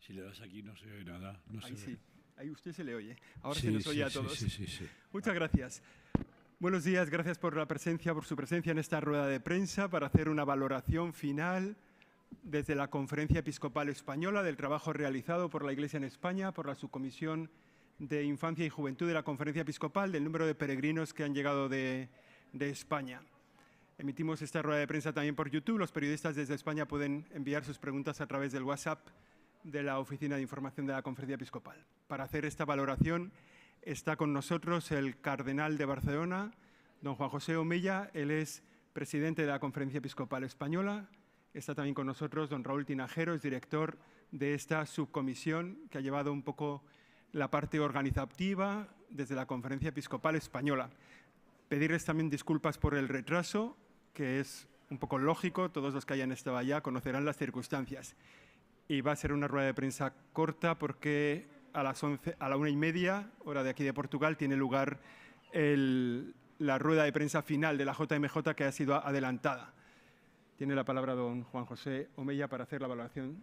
Si le das aquí no se oye nada. No Ahí se sí, ve. ahí usted se le oye. Ahora Sí, se nos sí, oye a sí, todos. Sí, sí, sí. Muchas gracias. Buenos días, gracias por la presencia, por su presencia en esta rueda de prensa para hacer una valoración final desde la Conferencia Episcopal Española del trabajo realizado por la Iglesia en España, por la Subcomisión de Infancia y Juventud de la Conferencia Episcopal, del número de peregrinos que han llegado de, de España. Emitimos esta rueda de prensa también por YouTube. Los periodistas desde España pueden enviar sus preguntas a través del WhatsApp de la Oficina de Información de la Conferencia Episcopal. Para hacer esta valoración está con nosotros el cardenal de Barcelona, don Juan José Omella. Él es presidente de la Conferencia Episcopal Española. Está también con nosotros don Raúl Tinajero, es director de esta subcomisión que ha llevado un poco la parte organizativa desde la Conferencia Episcopal Española. Pedirles también disculpas por el retraso, que es un poco lógico, todos los que hayan estado allá conocerán las circunstancias. Y va a ser una rueda de prensa corta porque a las 11, a la una y media, hora de aquí de Portugal, tiene lugar el- la rueda de prensa final de la JMJ que ha sido adelantada. Tiene la palabra don Juan José Omella para hacer la valoración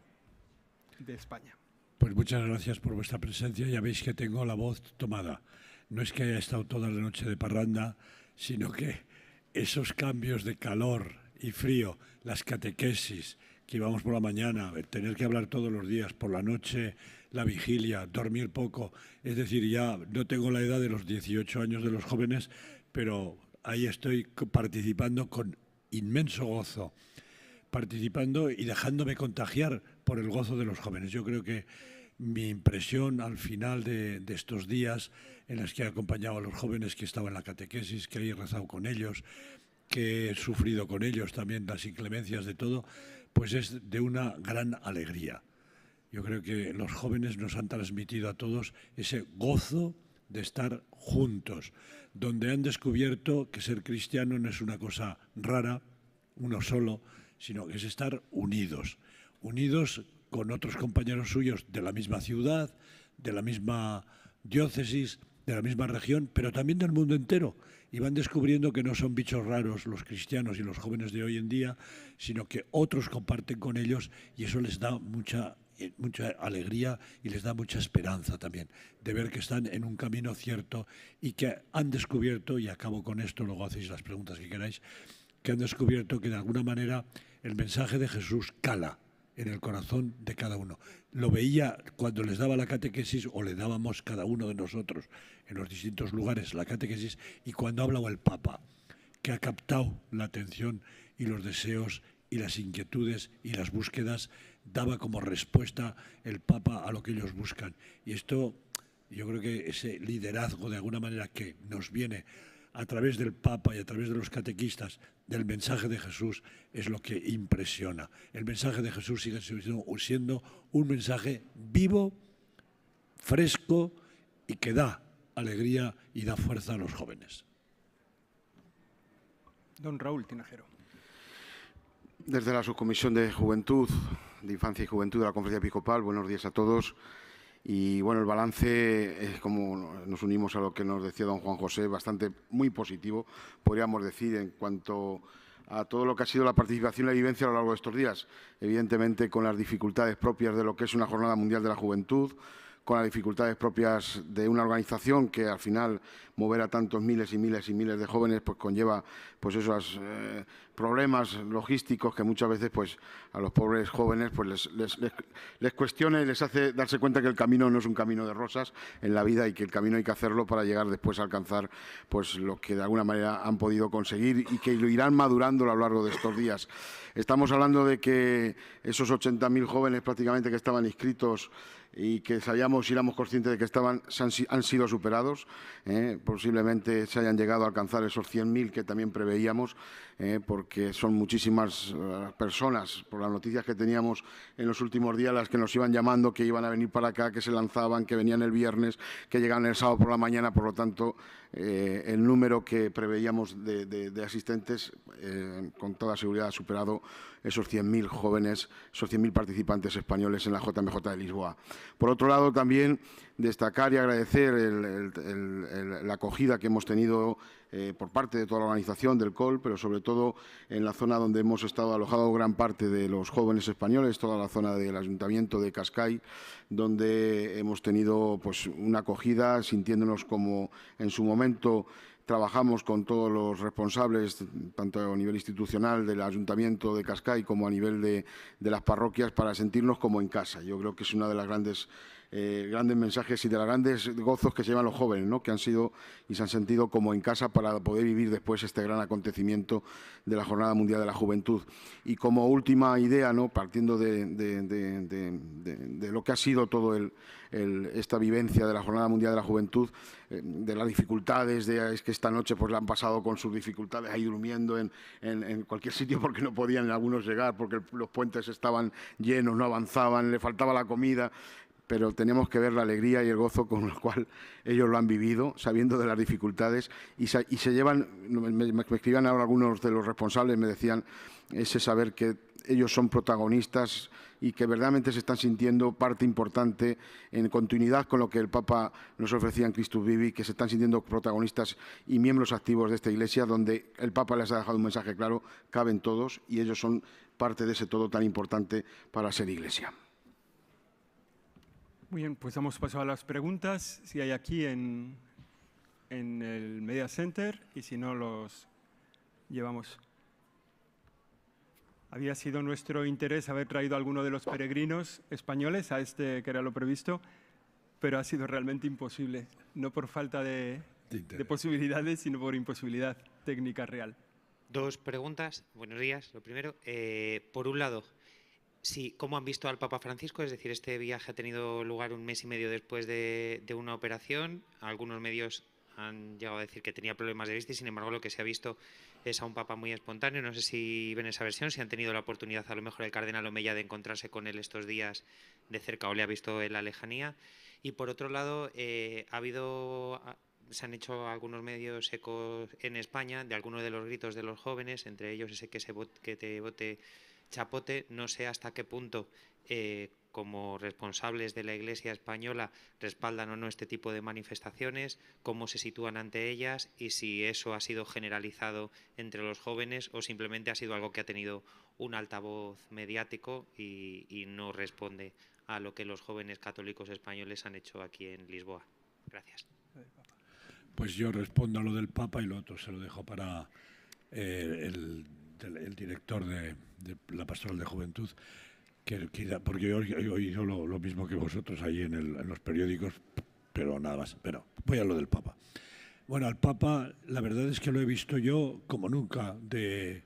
de España. Pues muchas gracias por vuestra presencia. Ya veis que tengo la voz tomada. No es que haya estado toda la noche de parranda, sino que esos cambios de calor y frío, las catequesis que íbamos por la mañana, el tener que hablar todos los días, por la noche la vigilia, dormir poco, es decir, ya no tengo la edad de los 18 años de los jóvenes, pero ahí estoy participando con inmenso gozo participando y dejándome contagiar por el gozo de los jóvenes. Yo creo que mi impresión al final de, de estos días en los que he acompañado a los jóvenes que estaban en la catequesis, que he rezado con ellos, que he sufrido con ellos también las inclemencias de todo, pues es de una gran alegría. Yo creo que los jóvenes nos han transmitido a todos ese gozo de estar juntos, donde han descubierto que ser cristiano no es una cosa rara, uno solo, sino que es estar unidos, unidos con otros compañeros suyos de la misma ciudad, de la misma diócesis, de la misma región, pero también del mundo entero. Y van descubriendo que no son bichos raros los cristianos y los jóvenes de hoy en día, sino que otros comparten con ellos y eso les da mucha mucha alegría y les da mucha esperanza también de ver que están en un camino cierto y que han descubierto, y acabo con esto, luego hacéis las preguntas que queráis, que han descubierto que de alguna manera el mensaje de Jesús cala en el corazón de cada uno. Lo veía cuando les daba la catequesis o le dábamos cada uno de nosotros en los distintos lugares la catequesis y cuando hablaba el Papa, que ha captado la atención y los deseos y las inquietudes y las búsquedas, daba como respuesta el Papa a lo que ellos buscan. Y esto, yo creo que ese liderazgo de alguna manera que nos viene a través del Papa y a través de los catequistas del mensaje de Jesús es lo que impresiona. El mensaje de Jesús sigue siendo, un mensaje vivo, fresco y que da alegría y da fuerza a los jóvenes. Don Raúl Tinajero. Desde la Subcomisión de Juventud, de Infancia y Juventud de la Conferencia Episcopal, buenos días a todos. Y bueno, el balance, es como nos unimos a lo que nos decía don Juan José, bastante muy positivo, podríamos decir, en cuanto a todo lo que ha sido la participación y la vivencia a lo largo de estos días. Evidentemente, con las dificultades propias de lo que es una Jornada Mundial de la Juventud, con las dificultades propias de una organización que al final mover a tantos miles y miles y miles de jóvenes pues conlleva pues esos eh, problemas logísticos que muchas veces pues a los pobres jóvenes pues les, les, les, cuestiona y les hace darse cuenta que el camino no es un camino de rosas en la vida y que el camino hay que hacerlo para llegar después a alcanzar pues lo que de alguna manera han podido conseguir y que lo irán madurando a lo largo de estos días. Estamos hablando de que esos 80.000 jóvenes prácticamente que estaban inscritos y que sabíamos y éramos conscientes de que estaban, han, sido superados. ¿eh? Posiblemente se hayan llegado a alcanzar esos 100.000 que también preveíamos. Eh, porque son muchísimas eh, personas, por las noticias que teníamos en los últimos días, las que nos iban llamando, que iban a venir para acá, que se lanzaban, que venían el viernes, que llegaban el sábado por la mañana, por lo tanto, eh, el número que preveíamos de, asistentes con toda seguridad ha superado esos 100.000 jóvenes, esos 100.000 participantes españoles en la JMJ de Lisboa. Por otro lado, también destacar y agradecer la acogida que hemos tenido eh, por parte de toda la organización del COL, pero sobre todo en la zona donde hemos estado alojados gran parte de los jóvenes españoles, toda la zona del Ayuntamiento de Cascay, donde hemos tenido pues, una acogida, sintiéndonos como en su momento trabajamos con todos los responsables, tanto a nivel institucional del Ayuntamiento de Cascay como a nivel de las parroquias, para sentirnos como en casa. Yo creo que es una de las grandes eh, grandes mensajes y de los grandes gozos que se llevan los jóvenes, ¿no? que han sido y se han sentido como en casa para poder vivir después este gran acontecimiento de la Jornada Mundial de la Juventud. Y como última idea, partiendo de, lo que ha sido todo esta vivencia de la Jornada Mundial de la Juventud, eh, de las dificultades, de es que esta noche pues la han pasado con sus dificultades ahí durmiendo en, en, cualquier sitio porque no podían algunos llegar, porque los puentes estaban llenos, no avanzaban, le faltaba la comida pero tenemos que ver la alegría y el gozo con el cual ellos lo han vivido, sabiendo de las dificultades, y se, llevan, me, escribían ahora algunos de los responsables, me decían ese saber que ellos son protagonistas y que verdaderamente se están sintiendo parte importante en continuidad con lo que el Papa nos ofrecía en Christus Vivi, que se están sintiendo protagonistas y miembros activos de esta Iglesia, donde el Papa les ha dejado un mensaje claro, caben todos y ellos son parte de ese todo tan importante para ser Iglesia. Muy bien, pues hemos pasado a las preguntas. Si hay aquí en, en el Media Center y si no, los llevamos. Había sido nuestro interés haber traído a alguno de los peregrinos españoles a este que era lo previsto, pero ha sido realmente imposible, no por falta de, de posibilidades, sino por imposibilidad técnica real. Dos preguntas. Buenos días. Lo primero, eh, por un lado, Sí, ¿cómo han visto al Papa Francisco? Es decir, este viaje ha tenido lugar un mes y medio después de, una operación. Algunos medios han llegado a decir que tenía problemas de vista y sin embargo lo que se ha visto es a un Papa muy espontáneo. No sé si ven esa versión, si han tenido la oportunidad a lo mejor el Cardenal Omeya de encontrarse con él estos días de cerca o le ha visto en la lejanía. Y por otro lado, eh, ha habido se han hecho algunos medios ecos en España de algunos de los gritos de los jóvenes, entre ellos ese que, se que te vote Chapote, no sé hasta qué punto eh, como responsables de la Iglesia española respaldan o no este tipo de manifestaciones, cómo se sitúan ante ellas y si eso ha sido generalizado entre los jóvenes o simplemente ha sido algo que ha tenido un altavoz mediático y, no responde a lo que los jóvenes católicos españoles han hecho aquí en Lisboa. Gracias. Pues yo respondo a lo del Papa y lo otro se lo dejo para eh, el el, director de, la Pastoral de Juventud, que, porque yo he oído lo, mismo que vosotros ahí en, los periódicos, pero nada más. Pero voy a lo del Papa. Bueno, al Papa la verdad es que lo he visto yo como nunca, de,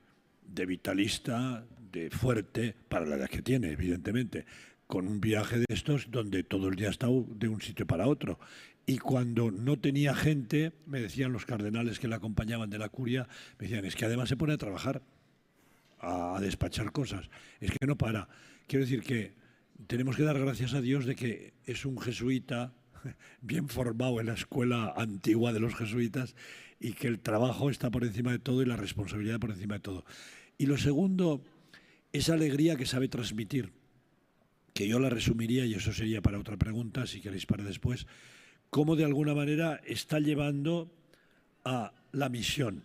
de vitalista, de fuerte, para la edad que tiene, evidentemente, con un viaje de estos donde todo el día ha estado de un sitio para otro y cuando no tenía gente, me decían los cardenales que le acompañaban de la curia, me decían, es que además se pone a trabajar a, despachar cosas. Es que no para. Quiero decir que tenemos que dar gracias a Dios de que es un jesuita bien formado en la escuela antigua de los jesuitas y que el trabajo está por encima de todo y la responsabilidad por encima de todo. Y lo segundo, esa alegría que sabe transmitir, que yo la resumiría, y eso sería para otra pregunta, si queréis para después, cómo de alguna manera está llevando a la misión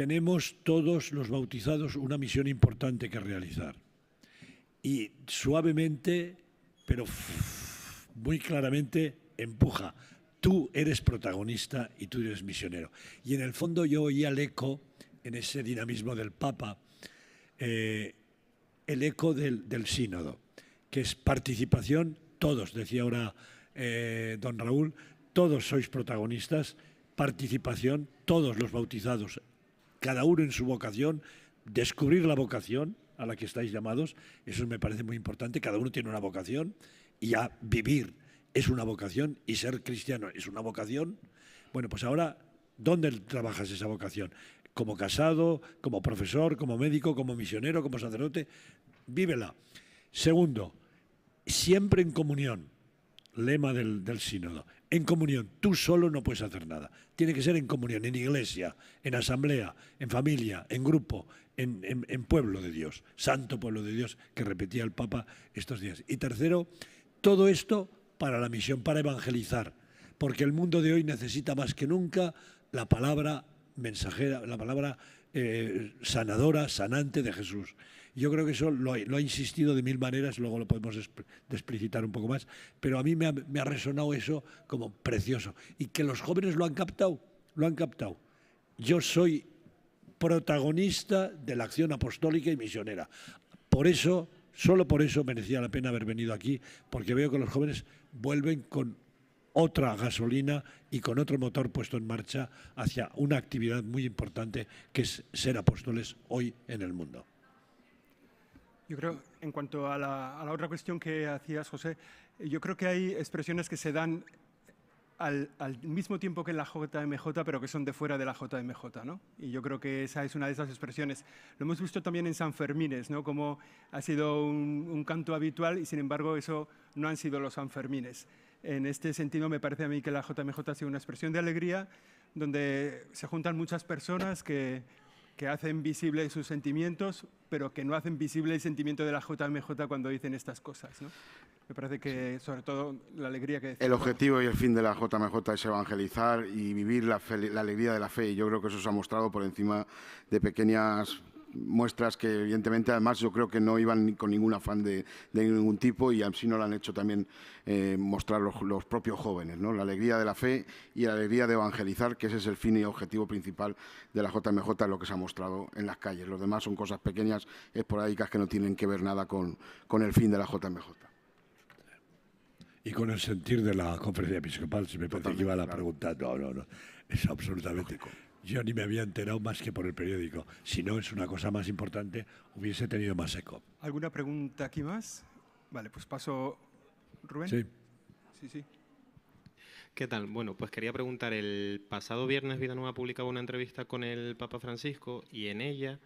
tenemos todos los bautizados una misión importante que realizar. Y suavemente, pero muy claramente, empuja. Tú eres protagonista y tú eres misionero. Y en el fondo yo oía el eco, en ese dinamismo del Papa, eh, el eco del, sínodo, que es participación, todos, decía ahora eh, don Raúl, todos sois protagonistas, participación, todos los bautizados cada uno en su vocación, descubrir la vocación a la que estáis llamados, eso me parece muy importante, cada uno tiene una vocación y a vivir es una vocación y ser cristiano es una vocación. Bueno, pues ahora, ¿dónde trabajas esa vocación? como casado, como profesor, como médico, como misionero, como sacerdote, vívela. Segundo, siempre en comunión, lema del, sínodo, en comunión, tú solo no puedes hacer nada, tiene que ser en comunión, en iglesia, en asamblea, en familia, en grupo, en, pueblo de Dios, santo pueblo de Dios, que repetía el Papa estos días. Y tercero, todo esto para la misión, para evangelizar, porque el mundo de hoy necesita más que nunca la palabra mensajera, la palabra eh, sanadora, sanante de Jesús. Yo creo que eso lo, ha insistido de mil maneras, luego lo podemos explicitar un poco más, pero a mí me ha, resonado eso como precioso. Y que los jóvenes lo han captado, lo han captado. Yo soy protagonista de la acción apostólica y misionera. Por eso, solo por eso merecía la pena haber venido aquí, porque veo que los jóvenes vuelven con otra gasolina y con otro motor puesto en marcha hacia una actividad muy importante que es ser apóstoles hoy en el mundo. Yo creo, en cuanto a la, otra cuestión que hacías, José, yo creo que hay expresiones que se dan al, mismo tiempo que en la JMJ, pero que son de fuera de la JMJ, ¿no? Y yo creo que esa es una de esas expresiones. Lo hemos visto también en San Fermines, ¿no? Como ha sido un, un canto habitual y, sin embargo, eso no han sido los San Fermines. En este sentido, me parece a mí que la JMJ ha sido una expresión de alegría donde se juntan muchas personas que, que hacen visibles sus sentimientos, pero que no hacen visible el sentimiento de la JMJ cuando dicen estas cosas. ¿no? Me parece que, sobre todo, la alegría que... El objetivo y el fin de la JMJ es evangelizar y vivir la, la alegría de la fe. Y yo creo que eso se ha mostrado por encima de pequeñas muestras que evidentemente además yo creo que no iban con ningún afán de, ningún tipo y así no lo han hecho también eh, mostrar los, propios jóvenes, ¿no? la alegría de la fe y la alegría de evangelizar, que ese es el fin y objetivo principal de la JMJ, lo que se ha mostrado en las calles. Los demás son cosas pequeñas, esporádicas, que no tienen que ver nada con, con el fin de la JMJ. Y con el sentir de la conferencia episcopal, si me parece que iba la pregunta, no, no, no, es absolutamente... Yo ni me había enterado más que por el periódico. Si no es una cosa más importante, hubiese tenido más eco. ¿Alguna pregunta aquí más? Vale, pues paso. Rubén. Sí. Sí, sí. ¿Qué tal? Bueno, pues quería preguntar, el pasado viernes Vida Nueva publicaba una entrevista con el Papa Francisco y en ella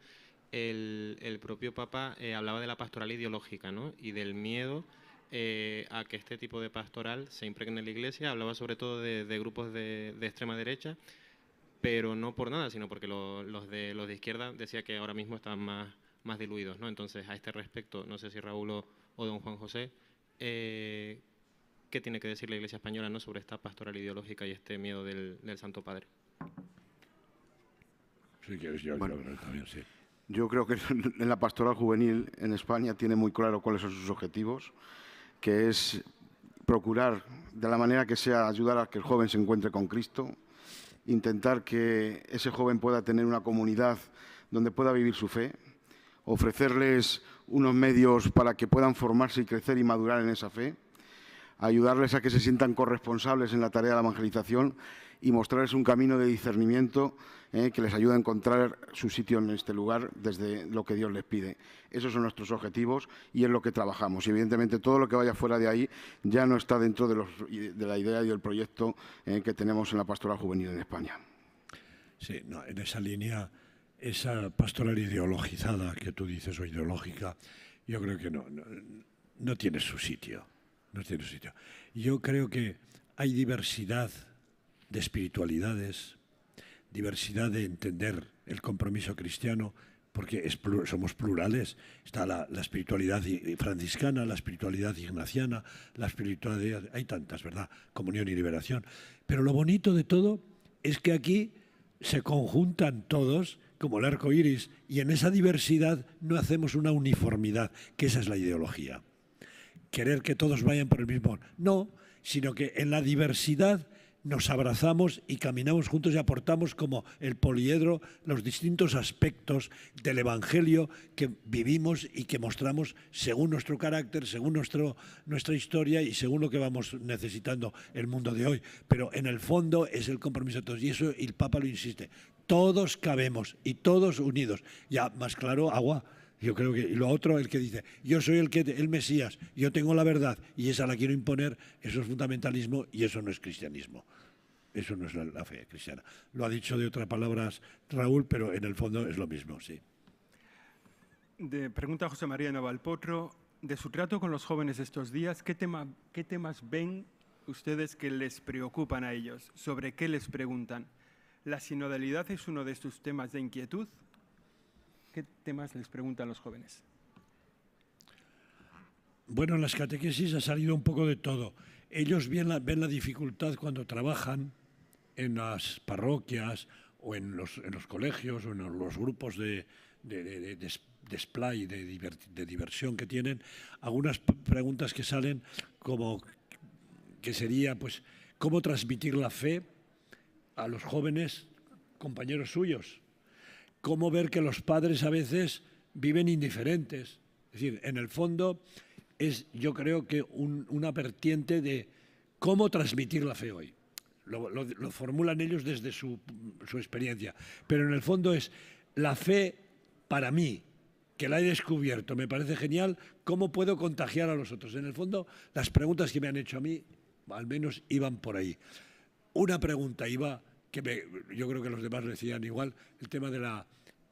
el, propio Papa eh, hablaba de la pastoral ideológica ¿no? y del miedo eh, a que este tipo de pastoral se impregne en la Iglesia. Hablaba sobre todo de, grupos de, de extrema derecha pero no por nada, sino porque los, de, los de izquierda decía que ahora mismo están más, más diluidos. ¿no? Entonces, a este respecto, no sé si Raúl o, don Juan José, eh, ¿qué tiene que decir la Iglesia Española ¿no? sobre esta pastoral ideológica y este miedo del, Santo Padre? Sí, yo, bueno, también, sí. Yo creo que en la pastoral juvenil en España tiene muy claro cuáles son sus objetivos, que es procurar de la manera que sea ayudar a que el joven se encuentre con Cristo, intentar que ese joven pueda tener una comunidad donde pueda vivir su fe, ofrecerles unos medios para que puedan formarse y crecer y madurar en esa fe, ayudarles a que se sientan corresponsables en la tarea de la evangelización y mostrarles un camino de discernimiento eh, que les ayude a encontrar su sitio en este lugar desde lo que Dios les pide. Esos son nuestros objetivos y es lo que trabajamos. Y evidentemente todo lo que vaya fuera de ahí ya no está dentro de, la idea y del proyecto eh, que tenemos en la pastoral juvenil en España. Sí, en esa línea, esa pastoral ideologizada que tú dices o ideológica, yo creo que no, no tiene su sitio. No tiene su sitio. Yo creo que hay diversidad de espiritualidades, diversidad de entender el compromiso cristiano, porque somos plurales. Está la, espiritualidad franciscana, la espiritualidad ignaciana, la espiritualidad... Hay tantas, ¿verdad? Comunión y liberación. Pero lo bonito de todo es que aquí se conjuntan todos como el arco iris y en esa diversidad no hacemos una uniformidad, que esa es la ideología. Querer que todos vayan por el mismo. No, sino que en la diversidad nos abrazamos y caminamos juntos y aportamos como el poliedro los distintos aspectos del Evangelio que vivimos y que mostramos según nuestro carácter, según nuestro, nuestra historia y según lo que vamos necesitando el mundo de hoy. Pero en el fondo es el compromiso de todos y eso el Papa lo insiste. Todos cabemos y todos unidos. Ya más claro, agua. Yo creo que lo otro, el que dice, yo soy el que el Mesías, yo tengo la verdad y esa la quiero imponer, eso es fundamentalismo y eso no es cristianismo. Eso no es la, fe cristiana. Lo ha dicho de otras palabras Raúl, pero en el fondo es lo mismo, sí. De, pregunta José María Navalpotro, de su trato con los jóvenes estos días, ¿qué, tema, ¿qué temas ven ustedes que les preocupan a ellos? ¿Sobre qué les preguntan? ¿La sinodalidad es uno de estos temas de inquietud? ¿Qué temas les preguntan los jóvenes? Bueno, en las catequesis ha salido un poco de todo. Ellos ven la, ven la dificultad cuando trabajan en las parroquias o en los, colegios o en los grupos de, de, de, de display, de, diversión que tienen, algunas preguntas que salen como que sería, pues, cómo transmitir la fe a los jóvenes compañeros suyos, cómo ver que los padres a veces viven indiferentes. Es decir, en el fondo es yo creo que una vertiente de cómo transmitir la fe hoy. Lo, formulan ellos desde su, su, experiencia, pero en el fondo es la fe para mí, que la he descubierto, me parece genial, cómo puedo contagiar a los otros. En el fondo, las preguntas que me han hecho a mí, al menos iban por ahí. Una pregunta iba, que yo creo que los demás decían igual, el tema de la,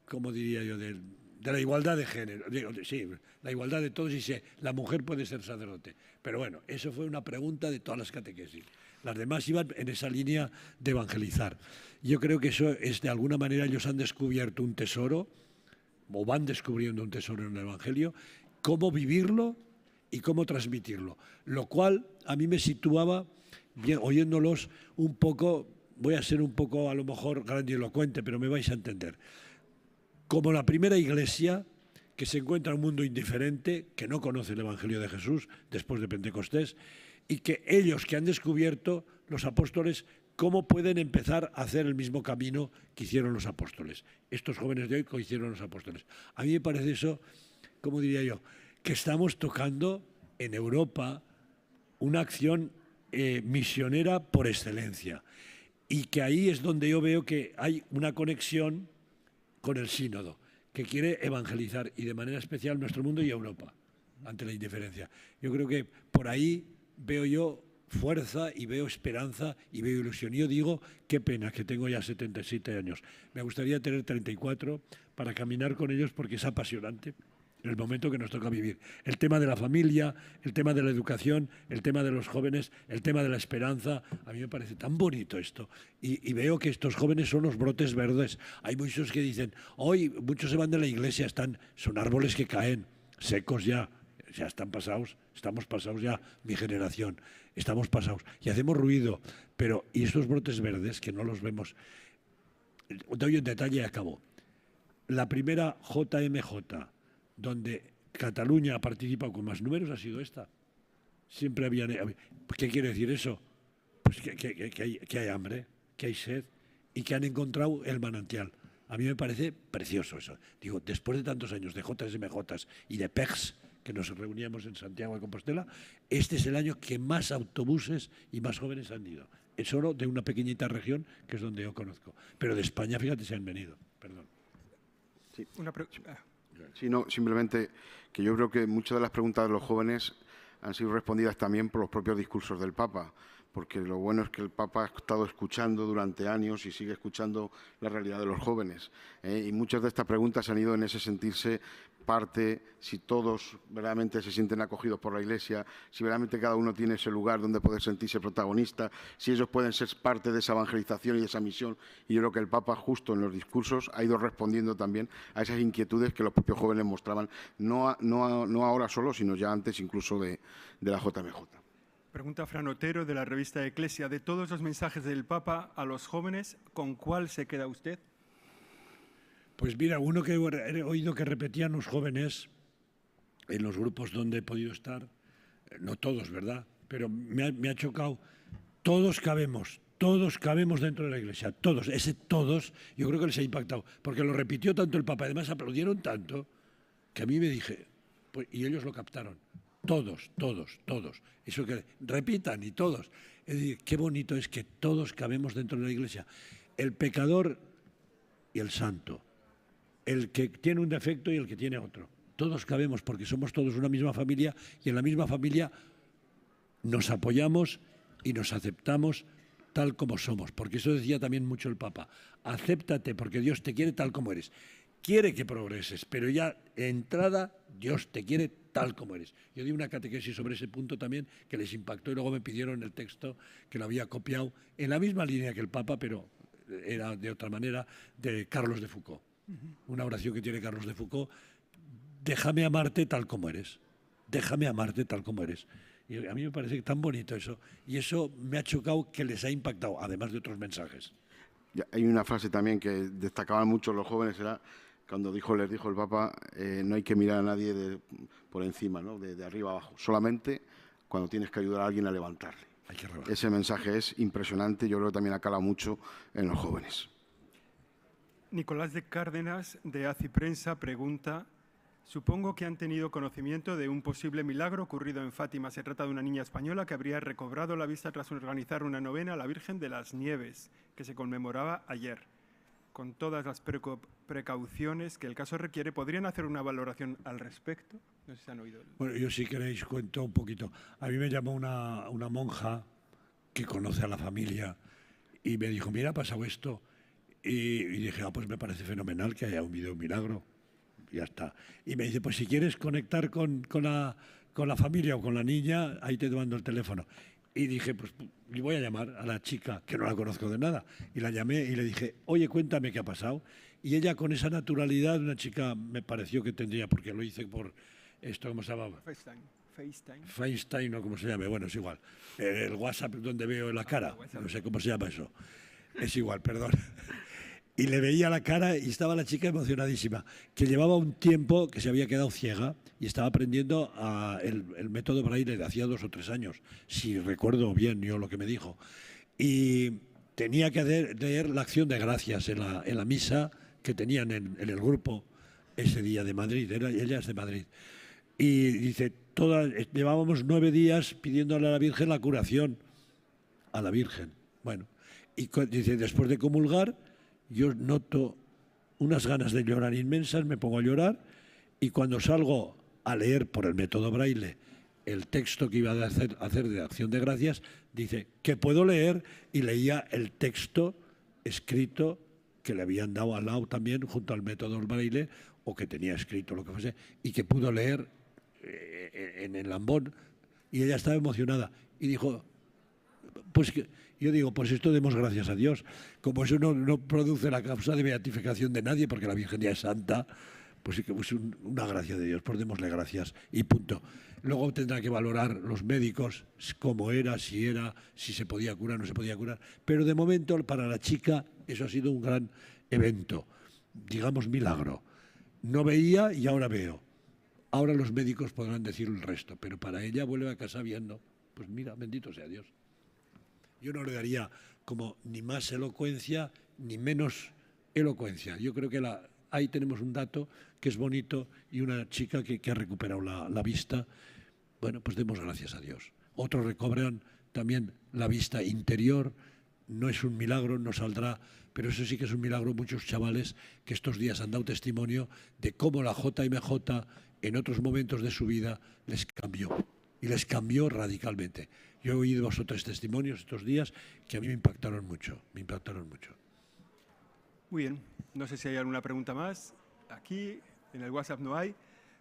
¿cómo diría yo?, de, la igualdad de género. sí, la igualdad de todos y si la mujer puede ser sacerdote. Pero bueno, eso fue una pregunta de todas las catequesis. Las demás iban en esa línea de evangelizar. Yo creo que eso es, de alguna manera, ellos han descubierto un tesoro, o van descubriendo un tesoro en el Evangelio, cómo vivirlo y cómo transmitirlo. Lo cual a mí me situaba, oyéndolos, un poco, voy a ser un poco a lo mejor grandilocuente, pero me vais a entender. Como la primera iglesia que se encuentra en un mundo indiferente, que no conoce el Evangelio de Jesús después de Pentecostés, y que ellos que han descubierto, los apóstoles, cómo pueden empezar a hacer el mismo camino que hicieron los apóstoles. Estos jóvenes de hoy que hicieron los apóstoles. A mí me parece eso, como diría yo, que estamos tocando en Europa una acción eh, misionera por excelencia. Y que ahí es donde yo veo que hay una conexión con el sínodo que quiere evangelizar y de manera especial nuestro mundo y Europa ante la indiferencia. Yo creo que por ahí veo yo fuerza y veo esperanza y veo ilusión. Yo digo, qué pena que tengo ya 77 años. Me gustaría tener 34 para caminar con ellos porque es apasionante el momento que nos toca vivir. El tema de la familia, el tema de la educación, el tema de los jóvenes, el tema de la esperanza. A mí me parece tan bonito esto. Y, veo que estos jóvenes son los brotes verdes. Hay muchos que dicen, hoy muchos se van de la iglesia, están, son árboles que caen, secos ya, ya están pasados, estamos pasados ya, mi generación, estamos pasados. Y hacemos ruido, pero ¿y estos brotes verdes que no los vemos? Doy un detalle y acabo. La primera JMJ, donde Cataluña ha participado con más números ha sido esta. Siempre habían... ¿Qué quiere decir eso? Pues que, hay, hambre, que hay sed y que han encontrado el manantial. A mí me parece precioso eso. Digo, después de tantos años de JSMJ y de PEX, que nos reuníamos en Santiago de Compostela, este es el año que más autobuses y más jóvenes han ido. Es solo de una pequeñita región que es donde yo conozco. Pero de España, fíjate, se han venido. Perdón. Sí. Una pregunta. Sino simplemente que yo creo que muchas de las preguntas de los jóvenes han sido respondidas también por los propios discursos del Papa, porque lo bueno es que el Papa ha estado escuchando durante años y sigue escuchando la realidad de los jóvenes. ¿eh? Y muchas de estas preguntas han ido en ese sentirse parte, si todos verdaderamente se sienten acogidos por la Iglesia, si verdaderamente cada uno tiene ese lugar donde poder sentirse protagonista, si ellos pueden ser parte de esa evangelización y de esa misión. Y yo creo que el Papa, justo en los discursos, ha ido respondiendo también a esas inquietudes que los propios jóvenes mostraban, no, ahora solo, sino ya antes incluso de, de la JMJ. Pregunta Fran Otero de la revista Eclesia. De todos los mensajes del Papa a los jóvenes, ¿con cuál se queda usted? Pues mira, uno que he oído que repetían los jóvenes en los grupos donde he podido estar, no todos, ¿verdad? Pero me ha, chocado, todos cabemos, todos cabemos dentro de la iglesia, todos, ese todos, yo creo que les ha impactado, porque lo repitió tanto el Papa, además aplaudieron tanto, que a mí me dije, pues, y ellos lo captaron, todos, todos, todos, eso que repitan y todos. Es decir, qué bonito es que todos cabemos dentro de la iglesia, el pecador y el santo, el que tiene un defecto y el que tiene otro. Todos cabemos porque somos todos una misma familia y en la misma familia nos apoyamos y nos aceptamos tal como somos, porque eso decía también mucho el Papa. Acéptate porque Dios te quiere tal como eres. Quiere que progreses, pero ya entrada Dios te quiere tal como eres. Yo di una catequesis sobre ese punto también que les impactó y luego me pidieron el texto que lo había copiado en la misma línea que el Papa, pero era de otra manera, de Carlos de Foucault. Una oración que tiene Carlos de Foucault, déjame amarte tal como eres, déjame amarte tal como eres. Y a mí me parece tan bonito eso. Y eso me ha chocado que les ha impactado, además de otros mensajes. hay una frase también que destacaban mucho los jóvenes, era cuando dijo, les dijo el Papa, eh, no hay que mirar a nadie de, por encima, ¿no? de, arriba abajo, solamente cuando tienes que ayudar a alguien a levantarle. Ese mensaje es impresionante, yo creo que también acala mucho en los jóvenes. Nicolás de Cárdenas, de ACI Prensa, pregunta Supongo que han tenido conocimiento de un posible milagro ocurrido en Fátima. Se trata de una niña española que habría recobrado la vista tras organizar una novena a la Virgen de las Nieves, que se conmemoraba ayer. Con todas las precauciones que el caso requiere, ¿podrían hacer una valoración al respecto? No sé si han oído. Bueno, yo si queréis cuento un poquito. A mí me llamó una, una monja que conoce a la familia y me dijo, mira, ha pasado esto. Y, dije, ah, pues me parece fenomenal que haya habido un milagro ya está. Y me dice, pues si quieres conectar con, con, la, con la familia o con la niña, ahí te mando el teléfono. Y dije, pues le voy a llamar a la chica, que no la conozco de nada. Y la llamé y le dije, oye, cuéntame qué ha pasado. Y ella con esa naturalidad, una chica me pareció que tendría, porque lo hice por esto, ¿cómo se llamaba? FaceTime. FaceTime. FaceTime o como se llame, bueno, es igual. El WhatsApp donde veo la cara, no sé cómo se llama eso. Es igual, perdón y le veía la cara y estaba la chica emocionadísima, que llevaba un tiempo que se había quedado ciega y estaba aprendiendo el, método braille de hacía dos o tres años, si recuerdo bien yo lo que me dijo. Y tenía que leer la acción de gracias en la, misa que tenían en, el grupo ese día de Madrid, era, ella es de Madrid. Y dice, llevábamos nueve días pidiéndole a la Virgen la curación, a la Virgen. Bueno, y dice, después de comulgar, yo noto unas ganas de llorar inmensas, me pongo a llorar y cuando salgo a leer por el método braille el texto que iba a hacer, de acción de gracias, dice que puedo leer y leía el texto escrito que le habían dado al lado también junto al método braille o que tenía escrito lo que fuese y que pudo leer eh, en el lambón. Y ella estaba emocionada y dijo pues yo digo, pues esto demos gracias a Dios. Como eso no, produce la causa de beatificación de nadie, porque la Virgen ya es santa, pues es una gracia de Dios, pues démosle gracias y punto. Luego tendrá que valorar los médicos cómo era, si era, si se podía curar, no se podía curar. Pero de momento, para la chica, eso ha sido un gran evento, digamos milagro. No veía y ahora veo. Ahora los médicos podrán decir el resto, pero para ella vuelve a casa viendo. Pues mira, bendito sea Dios. Yo no le daría como ni más elocuencia ni menos elocuencia. Yo creo que la, ahí tenemos un dato que es bonito y una chica que, ha recuperado la, vista. Bueno, pues demos gracias a Dios. Otros recobran también la vista interior. No es un milagro, no saldrá, pero eso sí que es un milagro. Muchos chavales que estos días han dado testimonio de cómo la JMJ en otros momentos de su vida les cambió y les cambió radicalmente. Yo he oído dos o tres testimonios estos días que a mí me impactaron mucho, me impactaron mucho. Muy bien, no sé si hay alguna pregunta más. Aquí, en el WhatsApp no hay.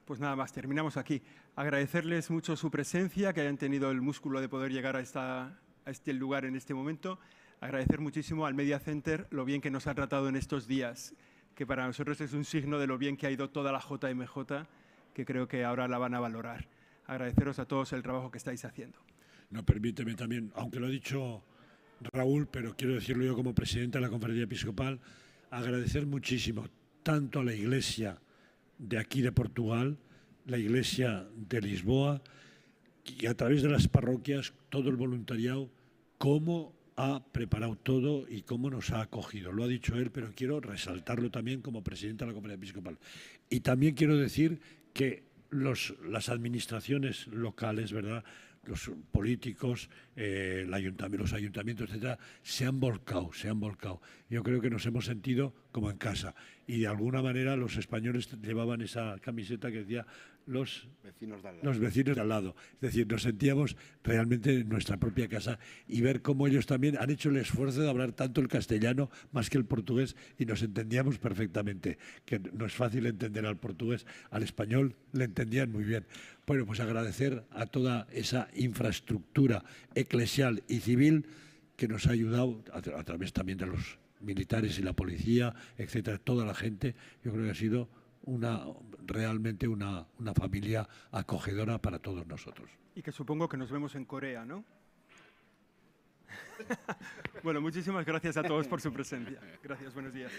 Pues nada más, terminamos aquí. Agradecerles mucho su presencia, que hayan tenido el músculo de poder llegar a, esta, a este lugar en este momento. Agradecer muchísimo al Media Center lo bien que nos ha tratado en estos días, que para nosotros es un signo de lo bien que ha ido toda la JMJ, que creo que ahora la van a valorar. Agradeceros a todos el trabajo que estáis haciendo. No, permíteme también, aunque lo ha dicho Raúl, pero quiero decirlo yo como presidente de la Conferencia Episcopal, agradecer muchísimo tanto a la Iglesia de aquí de Portugal, la Iglesia de Lisboa, y a través de las parroquias, todo el voluntariado, cómo ha preparado todo y cómo nos ha acogido. Lo ha dicho él, pero quiero resaltarlo también como presidente de la Conferencia Episcopal. Y también quiero decir que los, las administraciones locales, ¿verdad? los políticos, eh, los ayuntamientos, etcétera, se han volcado, se han volcado. Yo creo que nos hemos sentido como en casa. Y de alguna manera los españoles llevaban esa camiseta que decía los Vecinos de al lado. los vecinos de al lado. Es decir, nos sentíamos realmente en nuestra propia casa y ver cómo ellos también han hecho el esfuerzo de hablar tanto el castellano más que el portugués y nos entendíamos perfectamente, que no es fácil entender al portugués, al español le entendían muy bien. Bueno, pues agradecer a toda esa infraestructura eclesial y civil que nos ha ayudado a, tra- a través también de los militares y la policía, etcétera, toda la gente. Yo creo que ha sido una realmente una, una familia acogedora para todos nosotros. Y que supongo que nos vemos en Corea, ¿no? bueno, muchísimas gracias a todos por su presencia. Gracias, buenos días.